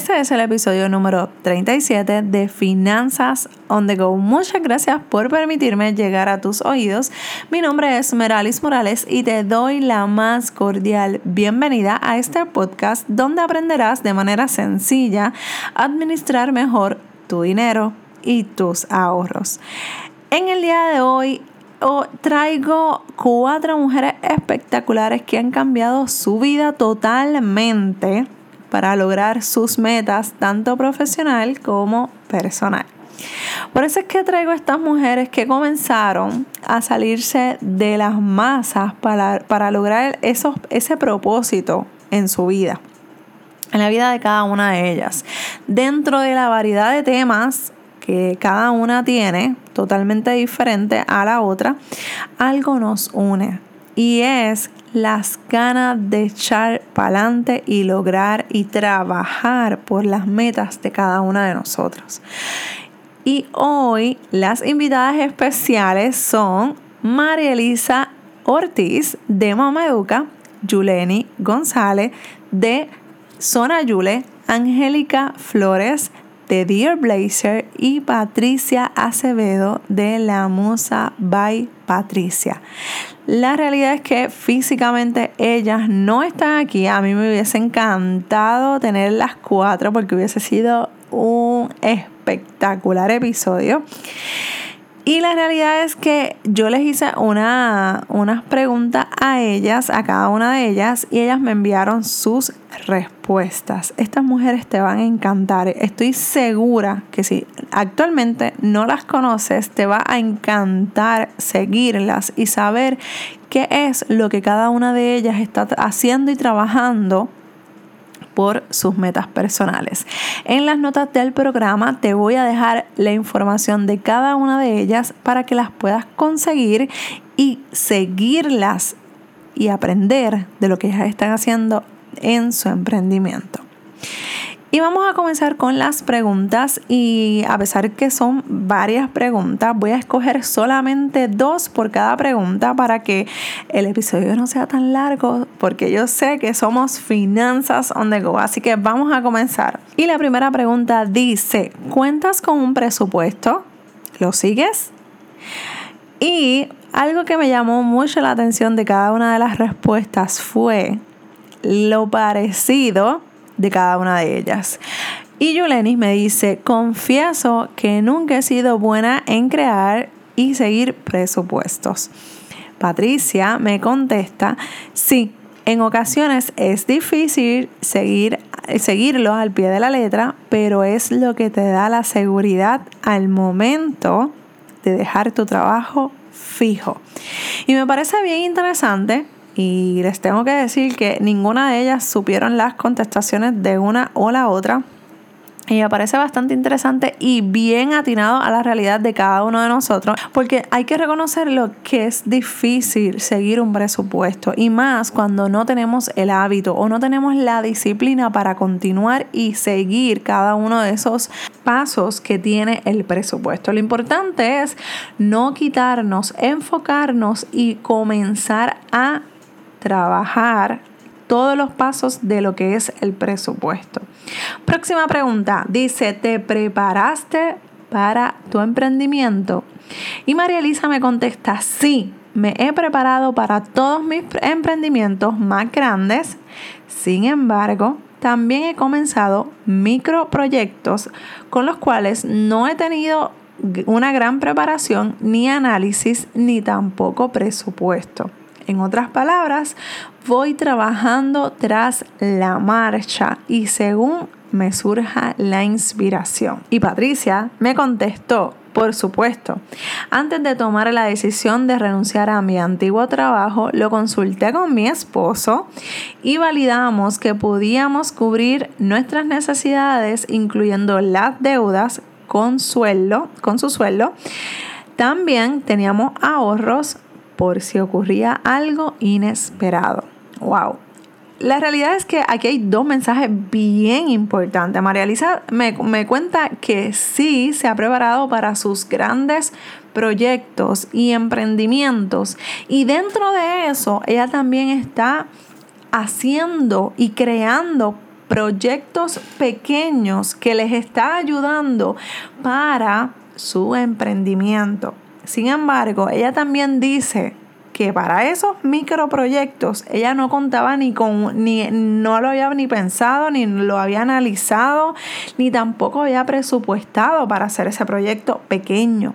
Este es el episodio número 37 de Finanzas on the Go. Muchas gracias por permitirme llegar a tus oídos. Mi nombre es Meralis Morales y te doy la más cordial bienvenida a este podcast donde aprenderás de manera sencilla a administrar mejor tu dinero y tus ahorros. En el día de hoy traigo cuatro mujeres espectaculares que han cambiado su vida totalmente para lograr sus metas, tanto profesional como personal. Por eso es que traigo a estas mujeres que comenzaron a salirse de las masas para, lograr ese propósito en su vida, en la vida de cada una de ellas. Dentro de la variedad de temas que cada una tiene, totalmente diferente a la otra, algo nos une y es las ganas de echar para adelante y lograr y trabajar por las metas de cada una de nosotros. Y hoy las invitadas especiales son María Elisa Ortiz de Mama Educa, Yuleni González de Zona Yule, Angélica Flores de Dear Blazer y Patricia Acevedo de La Musa by Patricia. La realidad es que físicamente ellas no están aquí. A mí me hubiese encantado tener las cuatro porque hubiese sido un espectacular episodio. Y la realidad es que yo les hice una, unas preguntas a ellas, a cada una de ellas, y ellas me enviaron sus respuestas. Estas mujeres te van a encantar. Estoy segura que si actualmente no las conoces, te va a encantar seguirlas y saber qué es lo que cada una de ellas está haciendo y trabajando por sus metas personales. En las notas del programa te voy a dejar la información de cada una de ellas para que las puedas conseguir y seguirlas y aprender de lo que ellas están haciendo en su emprendimiento. Y vamos a comenzar con las preguntas y a pesar que son varias preguntas, voy a escoger solamente dos por cada pregunta para que el episodio no sea tan largo porque yo sé que somos finanzas on the go, así que vamos a comenzar. Y la primera pregunta dice, ¿cuentas con un presupuesto? ¿Lo sigues? Y algo que me llamó mucho la atención de cada una de las respuestas fue lo parecido de cada una de ellas. Y Yulenis me dice, confieso que nunca he sido buena en crear y seguir presupuestos. Patricia me contesta, sí, en ocasiones es difícil seguir, seguirlo al pie de la letra, pero es lo que te da la seguridad al momento de dejar tu trabajo fijo. Y me parece bien interesante y les tengo que decir que ninguna de ellas supieron las contestaciones de una o la otra. Y me parece bastante interesante y bien atinado a la realidad de cada uno de nosotros, porque hay que reconocer lo que es difícil seguir un presupuesto y más cuando no tenemos el hábito o no tenemos la disciplina para continuar y seguir cada uno de esos pasos que tiene el presupuesto. Lo importante es no quitarnos, enfocarnos y comenzar a trabajar todos los pasos de lo que es el presupuesto. Próxima pregunta. Dice, ¿te preparaste para tu emprendimiento? Y María Elisa me contesta, sí, me he preparado para todos mis emprendimientos más grandes. Sin embargo, también he comenzado microproyectos con los cuales no he tenido una gran preparación, ni análisis, ni tampoco presupuesto. En otras palabras, voy trabajando tras la marcha y según me surja la inspiración. Y Patricia me contestó, por supuesto. Antes de tomar la decisión de renunciar a mi antiguo trabajo, lo consulté con mi esposo y validamos que podíamos cubrir nuestras necesidades, incluyendo las deudas con sueldo, con su sueldo. También teníamos ahorros por si ocurría algo inesperado. ¡Wow! La realidad es que aquí hay dos mensajes bien importantes. María Elisa me, me cuenta que sí se ha preparado para sus grandes proyectos y emprendimientos. Y dentro de eso, ella también está haciendo y creando proyectos pequeños que les está ayudando para su emprendimiento. Sin embargo, ella también dice que para esos microproyectos ella no contaba ni con, ni no lo había ni pensado, ni lo había analizado, ni tampoco había presupuestado para hacer ese proyecto pequeño.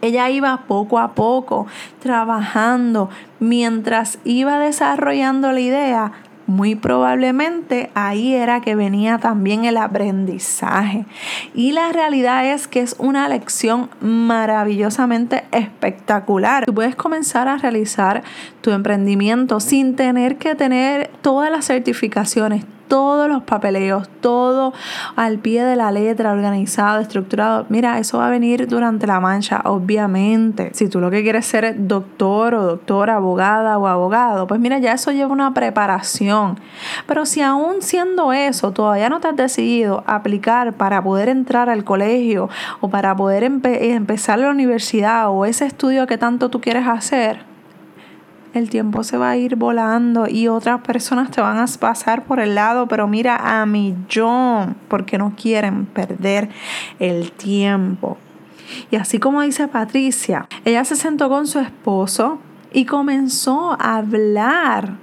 Ella iba poco a poco trabajando mientras iba desarrollando la idea muy probablemente ahí era que venía también el aprendizaje. Y la realidad es que es una lección maravillosamente espectacular. Tú puedes comenzar a realizar tu emprendimiento sin tener que tener todas las certificaciones, todos los papeleos, todo al pie de la letra, organizado, estructurado. Mira, eso va a venir durante la mancha, obviamente. Si tú lo que quieres ser es doctor o doctora, abogada o abogado, pues mira, ya eso lleva una preparación. Pero si aún siendo eso, todavía no te has decidido aplicar para poder entrar al colegio o para poder empezar la universidad o ese estudio que tanto tú quieres hacer, el tiempo se va a ir volando y otras personas te van a pasar por el lado, pero mira a millón, porque no quieren perder el tiempo. Y así como dice Patricia, ella se sentó con su esposo y comenzó a hablar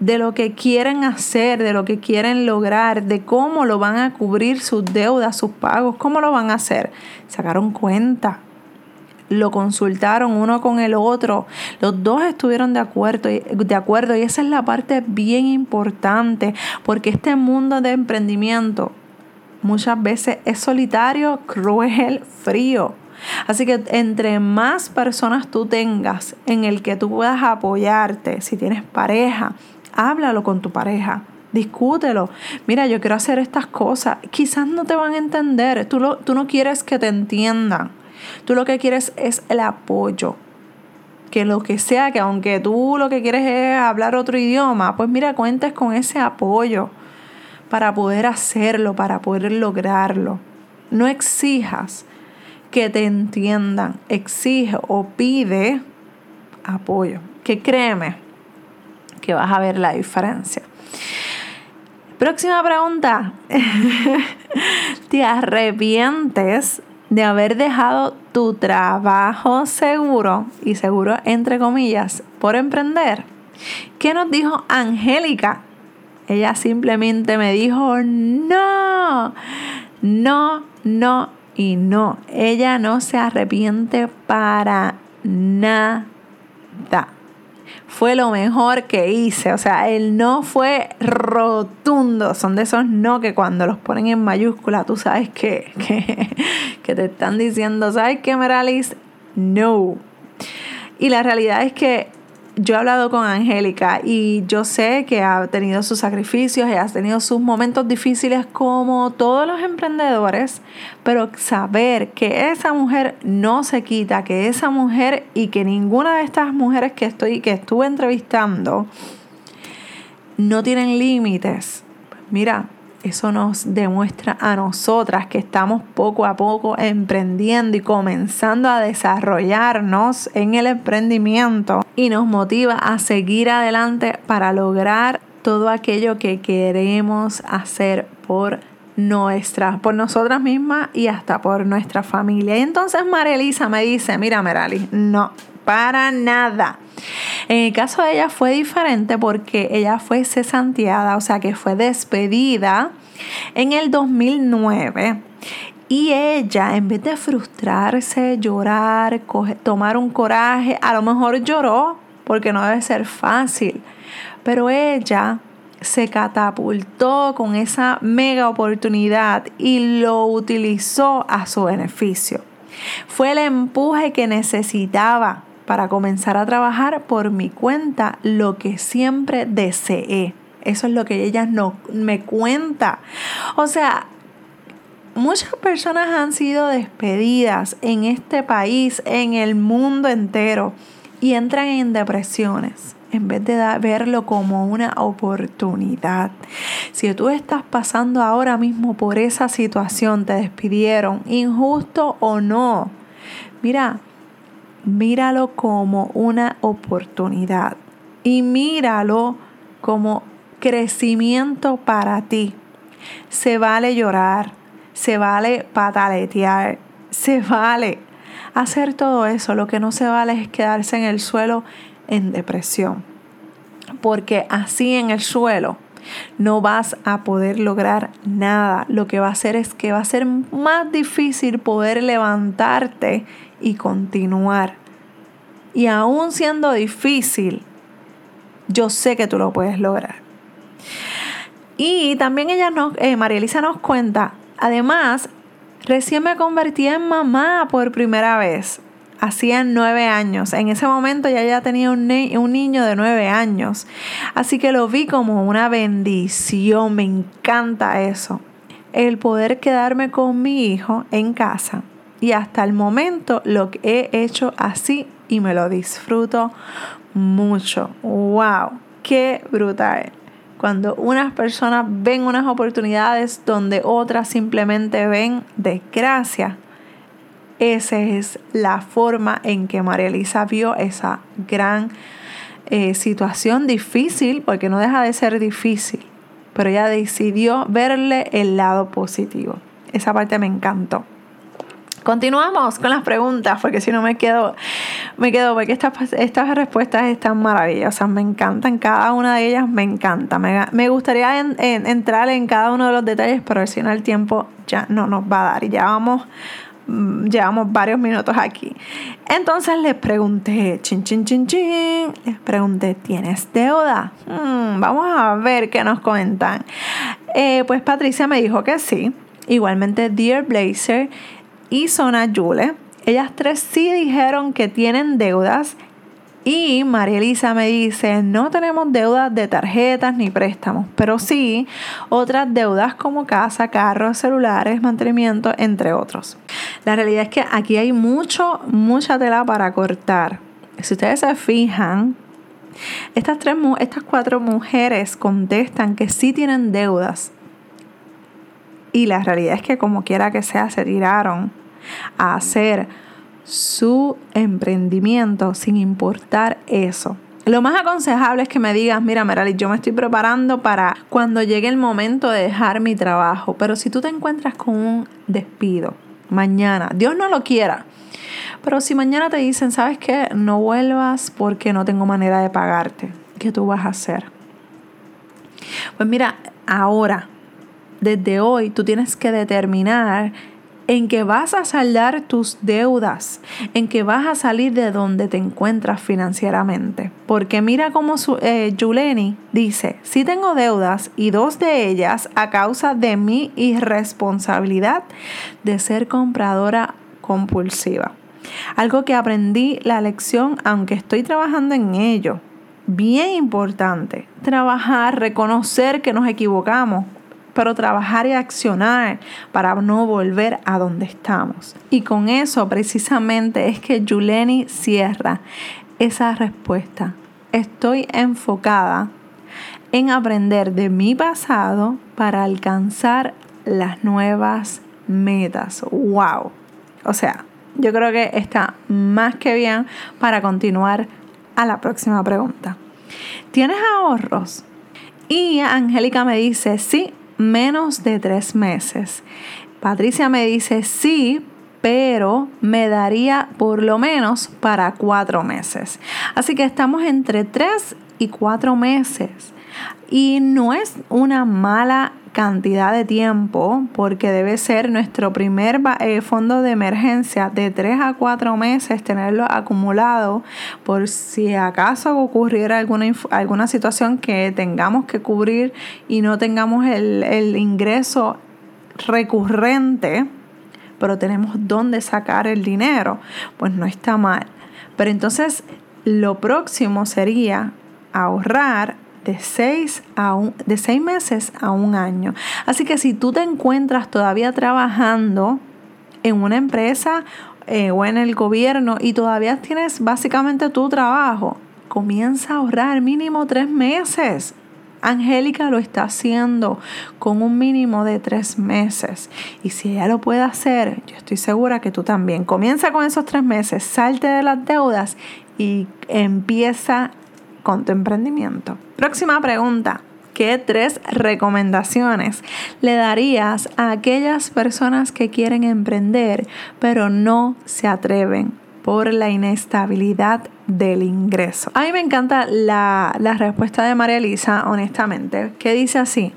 de lo que quieren hacer, de lo que quieren lograr, de cómo lo van a cubrir sus deudas, sus pagos, cómo lo van a hacer. Sacaron cuenta lo consultaron uno con el otro, los dos estuvieron de acuerdo, de acuerdo y esa es la parte bien importante porque este mundo de emprendimiento muchas veces es solitario, cruel, frío. Así que entre más personas tú tengas en el que tú puedas apoyarte, si tienes pareja, háblalo con tu pareja. Discútelo. Mira, yo quiero hacer estas cosas. Quizás no te van a entender. Tú, lo, tú no quieres que te entiendan. Tú lo que quieres es el apoyo. Que lo que sea, que aunque tú lo que quieres es hablar otro idioma, pues mira, cuentes con ese apoyo para poder hacerlo, para poder lograrlo. No exijas que te entiendan, exige o pide apoyo. Que créeme que vas a ver la diferencia. Próxima pregunta. ¿Te arrepientes de haber dejado tu trabajo seguro, y seguro entre comillas, por emprender? ¿Qué nos dijo Angélica? Ella simplemente me dijo, no, no, no y no. Ella no se arrepiente para nada fue lo mejor que hice. O sea, el no fue rotundo. Son de esos no que cuando los ponen en mayúscula, tú sabes que, que, te están diciendo, ¿sabes qué, Meralis? No. Y la realidad es que yo he hablado con Angélica y yo sé que ha tenido sus sacrificios y ha tenido sus momentos difíciles como todos los emprendedores, pero saber que esa mujer no se quita, que esa mujer y que ninguna de estas mujeres que estoy que estuve entrevistando no tienen límites. Mira, eso nos demuestra a nosotras que estamos poco a poco emprendiendo y comenzando a desarrollarnos en el emprendimiento y nos motiva a seguir adelante para lograr todo aquello que queremos hacer por nuestra, por nosotras mismas y hasta por nuestra familia. Y entonces María Elisa me dice, mira Merali, no, para nada. En el caso de ella fue diferente porque ella fue cesanteada, o sea que fue despedida en el 2009. Y ella, en vez de frustrarse, llorar, tomar un coraje, a lo mejor lloró porque no debe ser fácil, pero ella se catapultó con esa mega oportunidad y lo utilizó a su beneficio. Fue el empuje que necesitaba para comenzar a trabajar por mi cuenta lo que siempre deseé. Eso es lo que ella no me cuenta. O sea, muchas personas han sido despedidas en este país, en el mundo entero, y entran en depresiones en vez de verlo como una oportunidad. Si tú estás pasando ahora mismo por esa situación, te despidieron, injusto o no, mira, míralo como una oportunidad y míralo como crecimiento para ti. Se vale llorar, se vale pataletear, se vale hacer todo eso. Lo que no se vale es quedarse en el suelo en depresión. Porque así en el suelo no vas a poder lograr nada. Lo que va a hacer es que va a ser más difícil poder levantarte y continuar. Y aún siendo difícil, yo sé que tú lo puedes lograr. Y también ella nos, eh, María Elisa nos cuenta, además, recién me convertí en mamá por primera vez. Hacía nueve años. En ese momento ya tenía un, un niño de nueve años. Así que lo vi como una bendición. Me encanta eso. El poder quedarme con mi hijo en casa. Y hasta el momento lo he hecho así y me lo disfruto mucho. ¡Wow! ¡Qué brutal! Cuando unas personas ven unas oportunidades donde otras simplemente ven desgracia, esa es la forma en que María Elisa vio esa gran eh, situación difícil, porque no deja de ser difícil, pero ella decidió verle el lado positivo. Esa parte me encantó. Continuamos con las preguntas, porque si no me quedo, me quedo, porque estas, estas respuestas están maravillosas, me encantan, cada una de ellas me encanta. Me, gustaría entrar en cada uno de los detalles, pero si no el tiempo ya no nos va a dar y ya vamos mm, llevamos varios minutos aquí. Entonces les pregunté, chin, chin, chin, chin, les pregunté, ¿tienes deuda? Mm, vamos a ver qué nos comentan. Eh, pues Patricia me dijo que sí. Igualmente, Dear Blazer y Sona Yule. Ellas tres sí dijeron que tienen deudas y María Elisa me dice, no tenemos deudas de tarjetas ni préstamos, pero sí otras deudas como casa, carros, celulares, mantenimiento, entre otros. La realidad es que aquí hay mucho, mucha tela para cortar. Si ustedes se fijan, estas, tres, estas cuatro mujeres contestan que sí tienen deudas. Y la realidad es que como quiera que sea, se tiraron a hacer su emprendimiento sin importar eso. Lo más aconsejable es que me digas, mira Merali, yo me estoy preparando para cuando llegue el momento de dejar mi trabajo. Pero si tú te encuentras con un despido mañana, Dios no lo quiera, pero si mañana te dicen, ¿sabes qué? No vuelvas porque no tengo manera de pagarte, ¿qué tú vas a hacer? Pues mira, ahora, desde hoy, tú tienes que determinar en que vas a saldar tus deudas, en que vas a salir de donde te encuentras financieramente. Porque mira cómo su, eh, dice, si tengo deudas y dos de ellas a causa de mi irresponsabilidad de ser compradora compulsiva. Algo que aprendí la lección aunque estoy trabajando en ello. Bien importante, trabajar, reconocer que nos equivocamos, pero trabajar y accionar para no volver a donde estamos. Y con eso precisamente es que Yuleni cierra esa respuesta. Estoy enfocada en aprender de mi pasado para alcanzar las nuevas metas. ¡Wow! O sea, yo creo que está más que bien para continuar a la próxima pregunta. ¿Tienes ahorros? Y Angélica me dice, sí, menos de tres meses. Patricia me dice sí, pero me daría por lo menos para cuatro meses. Así que estamos entre tres y cuatro meses. Y no es una mala cantidad de tiempo, porque debe ser nuestro primer eh, fondo de emergencia de 3 a 4 meses, tenerlo acumulado por si acaso ocurriera alguna, alguna situación que tengamos que cubrir y no tengamos el, el ingreso recurrente, pero tenemos dónde sacar el dinero, pues no está mal. Pero entonces lo próximo sería ahorrar de seis, a de seis meses a un año. Así que si tú te encuentras todavía trabajando en una empresa eh, o en el gobierno y todavía tienes básicamente tu trabajo, comienza a ahorrar mínimo tres meses. Angélica lo está haciendo con un mínimo de tres meses. Y si ella lo puede hacer, yo estoy segura que tú también. Comienza con esos tres meses, salte de las deudas y empieza con tu emprendimiento. Próxima pregunta. ¿qué tres recomendaciones le darías a aquellas personas que quieren emprender pero no se atreven por la inestabilidad del ingreso? A mí me encanta la, la respuesta de María Elisa, honestamente, que dice así.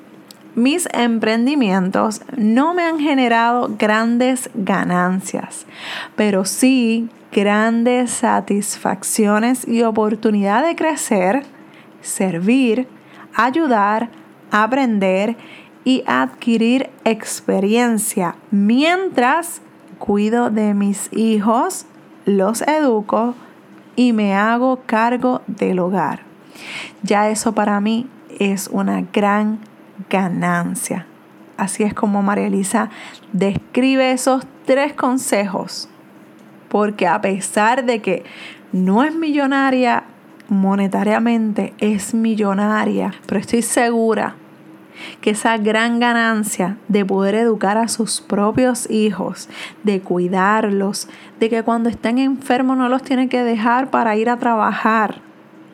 Mis emprendimientos no me han generado grandes ganancias, pero sí grandes satisfacciones y oportunidad de crecer, servir, ayudar, aprender y adquirir experiencia mientras cuido de mis hijos, los educo y me hago cargo del hogar. Ya eso para mí es una gran ganancia. Así es como María Elisa describe esos tres consejos. Porque a pesar de que no es millonaria monetariamente, es millonaria. Pero estoy segura que esa gran ganancia de poder educar a sus propios hijos, de cuidarlos, de que cuando estén enfermos no los tiene que dejar para ir a trabajar.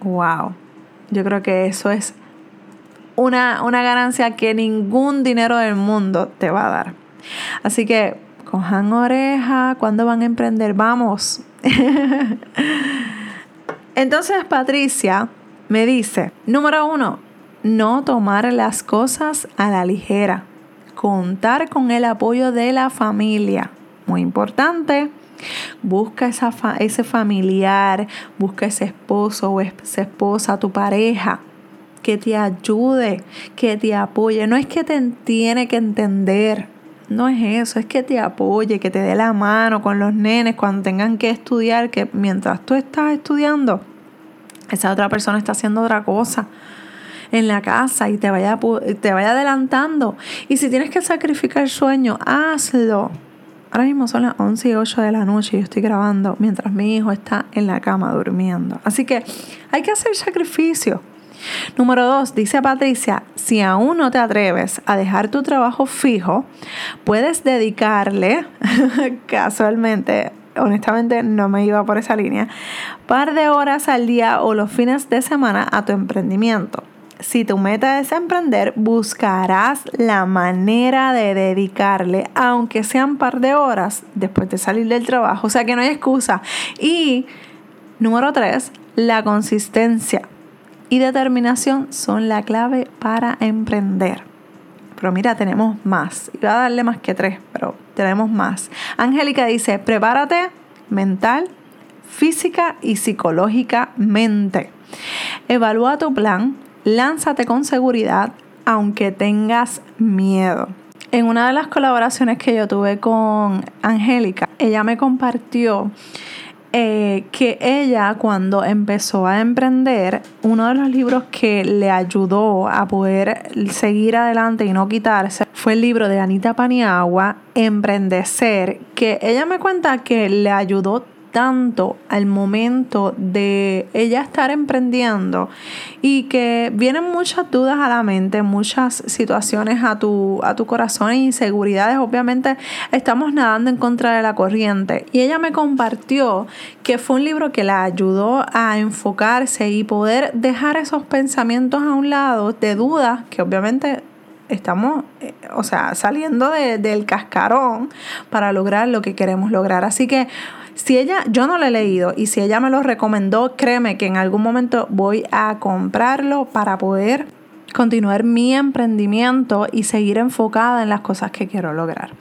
¡Wow! Yo creo que eso es una, ganancia que ningún dinero del mundo te va a dar. Así que cojan oreja, cuando van a emprender? Vamos. Entonces Patricia me dice, número uno, no tomar las cosas a la ligera. Contar con el apoyo de la familia. Muy importante. Busca esa ese familiar, busca ese esposo o esa esposa, tu pareja que te ayude, que te apoye. No es que te tiene que entender, no es eso, es que te apoye, que te dé la mano con los nenes cuando tengan que estudiar, que mientras tú estás estudiando, esa otra persona está haciendo otra cosa en la casa y te vaya, te vaya adelantando. Y si tienes que sacrificar el sueño, hazlo. Ahora mismo son las 11 y 8 de la noche y yo estoy grabando mientras mi hijo está en la cama durmiendo. Así que hay que hacer sacrificio. Número dos, dice Patricia, si aún no te atreves a dejar tu trabajo fijo, puedes dedicarle, casualmente, honestamente no me iba por esa línea, par de horas al día o los fines de semana a tu emprendimiento. Si tu meta es emprender, buscarás la manera de dedicarle, aunque sean par de horas después de salir del trabajo. O sea que no hay excusa. Y número tres, la consistencia y determinación son la clave para emprender. Pero mira, tenemos más. Iba a darle más que tres, pero tenemos más. Angélica dice, prepárate mental, física y psicológicamente. Evalúa tu plan, lánzate con seguridad, aunque tengas miedo. En una de las colaboraciones que yo tuve con Angélica, ella me compartió eh, que ella cuando empezó a emprender, uno de los libros que le ayudó a poder seguir adelante y no quitarse fue el libro de Anita Paniagua, Emprendecer, que ella me cuenta que le ayudó tanto al momento de ella estar emprendiendo y que vienen muchas dudas a la mente, muchas situaciones a tu, a tu corazón e inseguridades. Obviamente estamos nadando en contra de la corriente. Y ella me compartió que fue un libro que la ayudó a enfocarse y poder dejar esos pensamientos a un lado de dudas que obviamente estamos, eh, o sea, saliendo del cascarón para lograr lo que queremos lograr. Así que si ella, yo no lo he leído y si ella me lo recomendó, créeme que en algún momento voy a comprarlo para poder continuar mi emprendimiento y seguir enfocada en las cosas que quiero lograr.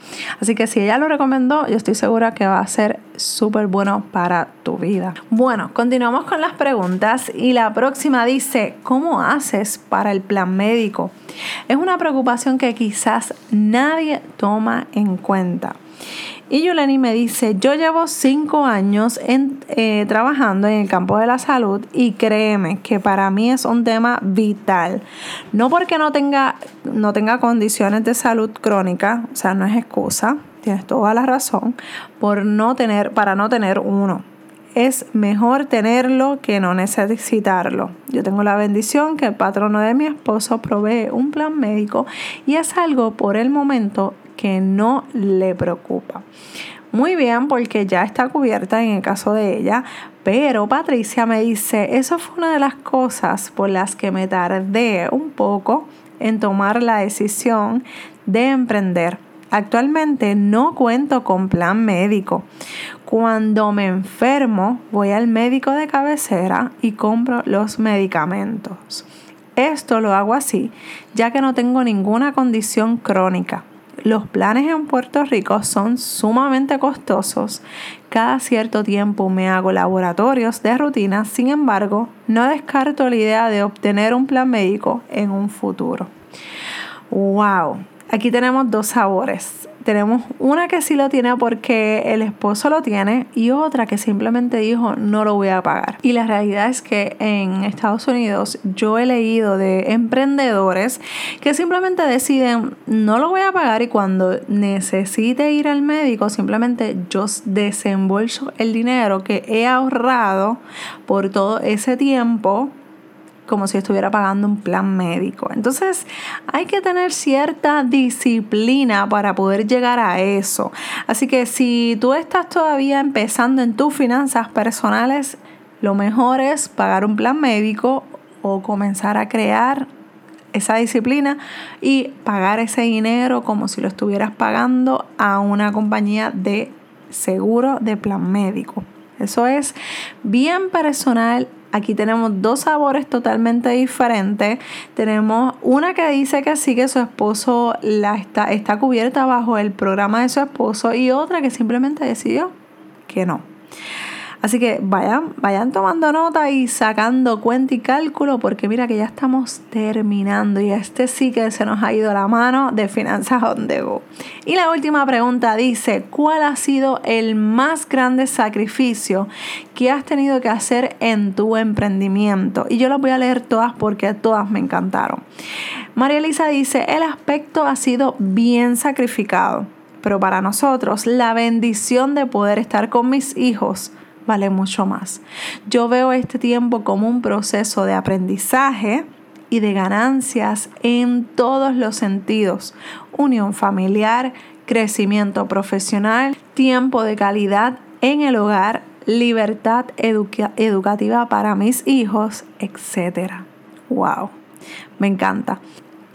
Así que si ella lo recomendó, yo estoy segura que va a ser súper bueno para tu vida. Bueno, continuamos con las preguntas y la próxima dice, ¿cómo haces para el plan médico? Es una preocupación que quizás nadie toma en cuenta. Y Yuleni me dice, yo llevo cinco años eh, trabajando en el campo de la salud y créeme que para mí es un tema vital. No porque no tenga, no tenga condiciones de salud crónica, o sea, no es excusa, tienes toda la razón, por no tener, para no tener uno. Es mejor tenerlo que no necesitarlo. Yo tengo la bendición que el patrono de mi esposo provee un plan médico y es algo por el momento que no le preocupa. muy bien porque ya está cubierta en el caso de ella, pero Patricia me dice, eso fue una de las cosas por las que me tardé un poco en tomar la decisión de emprender. Actualmente no cuento con plan médico. Cuando me enfermo, voy al médico de cabecera y compro los medicamentos. Esto lo hago así, ya que no tengo ninguna condición crónica. Los planes en Puerto Rico son sumamente costosos. Cada cierto tiempo me hago laboratorios de rutina, sin embargo, no descarto la idea de obtener un plan médico en un futuro. ¡Wow! Aquí tenemos dos sabores. Tenemos una que sí lo tiene porque el esposo lo tiene y otra que simplemente dijo no lo voy a pagar. Y la realidad es que en Estados Unidos yo he leído de emprendedores que simplemente deciden no lo voy a pagar y cuando necesite ir al médico simplemente yo desembolso el dinero que he ahorrado por todo ese tiempo como si estuviera pagando un plan médico. Entonces hay que tener cierta disciplina para poder llegar a eso. Así que si tú estás todavía empezando en tus finanzas personales, lo mejor es pagar un plan médico o comenzar a crear esa disciplina y pagar ese dinero como si lo estuvieras pagando a una compañía de seguro de plan médico. Eso es bien personal Aquí tenemos dos sabores totalmente diferentes. Tenemos una que dice que sí, que su esposo la está, está cubierta bajo el programa de su esposo y otra que simplemente decidió que no. Así que vayan, vayan tomando nota y sacando cuenta y cálculo porque mira que ya estamos terminando y este sí que se nos ha ido la mano de Finanzas on the go. Y la última pregunta dice, ¿cuál ha sido el más grande sacrificio que has tenido que hacer en tu emprendimiento? Y yo las voy a leer todas porque todas me encantaron. María Elisa dice, el aspecto ha sido bien sacrificado pero para nosotros la bendición de poder estar con mis hijos vale mucho más. Yo veo este tiempo como un proceso de aprendizaje y de ganancias en todos los sentidos. Unión familiar, crecimiento profesional, tiempo de calidad en el hogar, libertad educativa para mis hijos, etc. ¡Wow! Me encanta.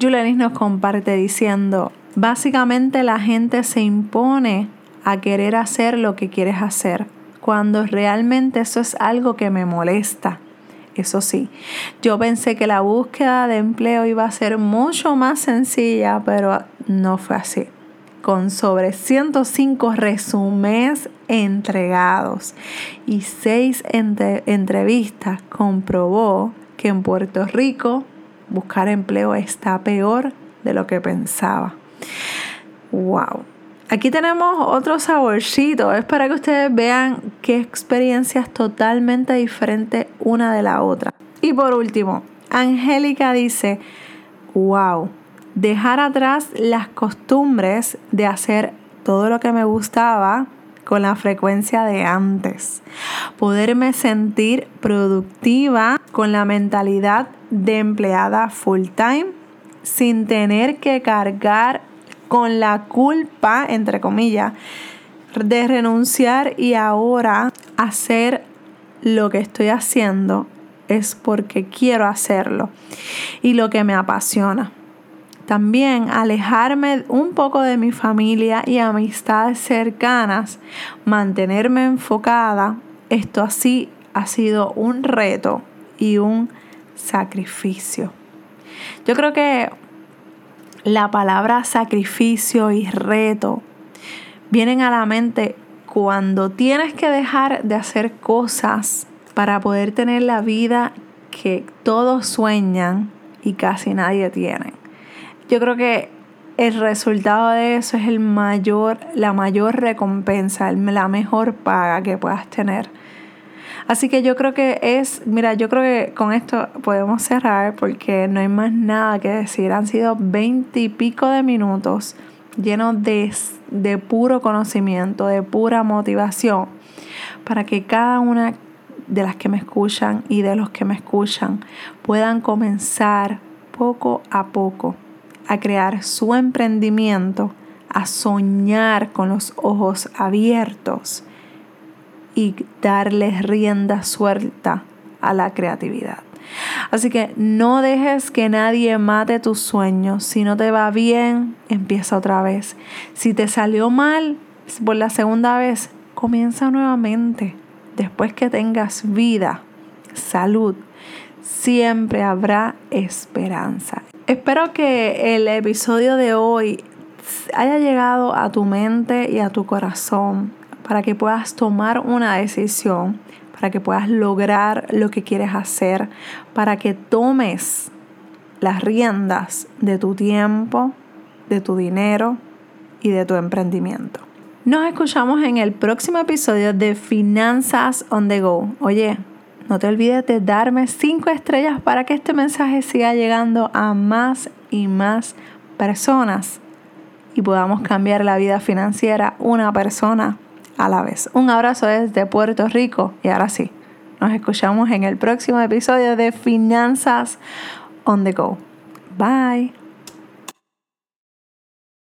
Julianis nos comparte diciendo, básicamente la gente se impone a querer hacer lo que quieres hacer cuando realmente eso es algo que me molesta. Eso sí, yo pensé que la búsqueda de empleo iba a ser mucho más sencilla, pero no fue así. Con sobre 105 resúmenes entregados y 6 entrevistas, comprobó que en Puerto Rico buscar empleo está peor de lo que pensaba. ¡Wow! Aquí tenemos otro saborcito. Es para que ustedes vean qué experiencias totalmente diferentes una de la otra. Y por último, Angélica dice, wow, dejar atrás las costumbres de hacer todo lo que me gustaba con la frecuencia de antes. Poderme sentir productiva con la mentalidad de empleada full time sin tener que cargar con la culpa, entre comillas, de renunciar y ahora hacer lo que estoy haciendo es porque quiero hacerlo y lo que me apasiona. También alejarme un poco de mi familia y amistades cercanas, mantenerme enfocada, esto así ha sido un reto y un sacrificio. Yo creo que la palabra sacrificio y reto vienen a la mente cuando tienes que dejar de hacer cosas para poder tener la vida que todos sueñan y casi nadie tiene. Yo creo que el resultado de eso es el mayor, la mayor recompensa, la mejor paga que puedas tener. Así que yo creo que es, mira, yo creo que con esto podemos cerrar porque no hay más nada que decir. Han sido veinte y pico de minutos llenos de, de puro conocimiento, de pura motivación, para que cada una de las que me escuchan y de los que me escuchan puedan comenzar poco a poco a crear su emprendimiento a soñar con los ojos abiertos y darles rienda suelta a la creatividad. Así que no dejes que nadie mate tus sueños. Si no te va bien, empieza otra vez. Si te salió mal por la segunda vez, comienza nuevamente. Después que tengas vida, salud, siempre habrá esperanza. Espero que el episodio de hoy haya llegado a tu mente y a tu corazón para que puedas tomar una decisión, para que puedas lograr lo que quieres hacer, para que tomes las riendas de tu tiempo, de tu dinero y de tu emprendimiento. Nos escuchamos en el próximo episodio de Finanzas on the Go. Oye, no te olvides de darme 5 estrellas para que este mensaje siga llegando a más y más personas y podamos cambiar la vida financiera una persona a la vez. Un abrazo desde Puerto Rico y ahora sí, nos escuchamos en el próximo episodio de Finanzas on the Go. Bye.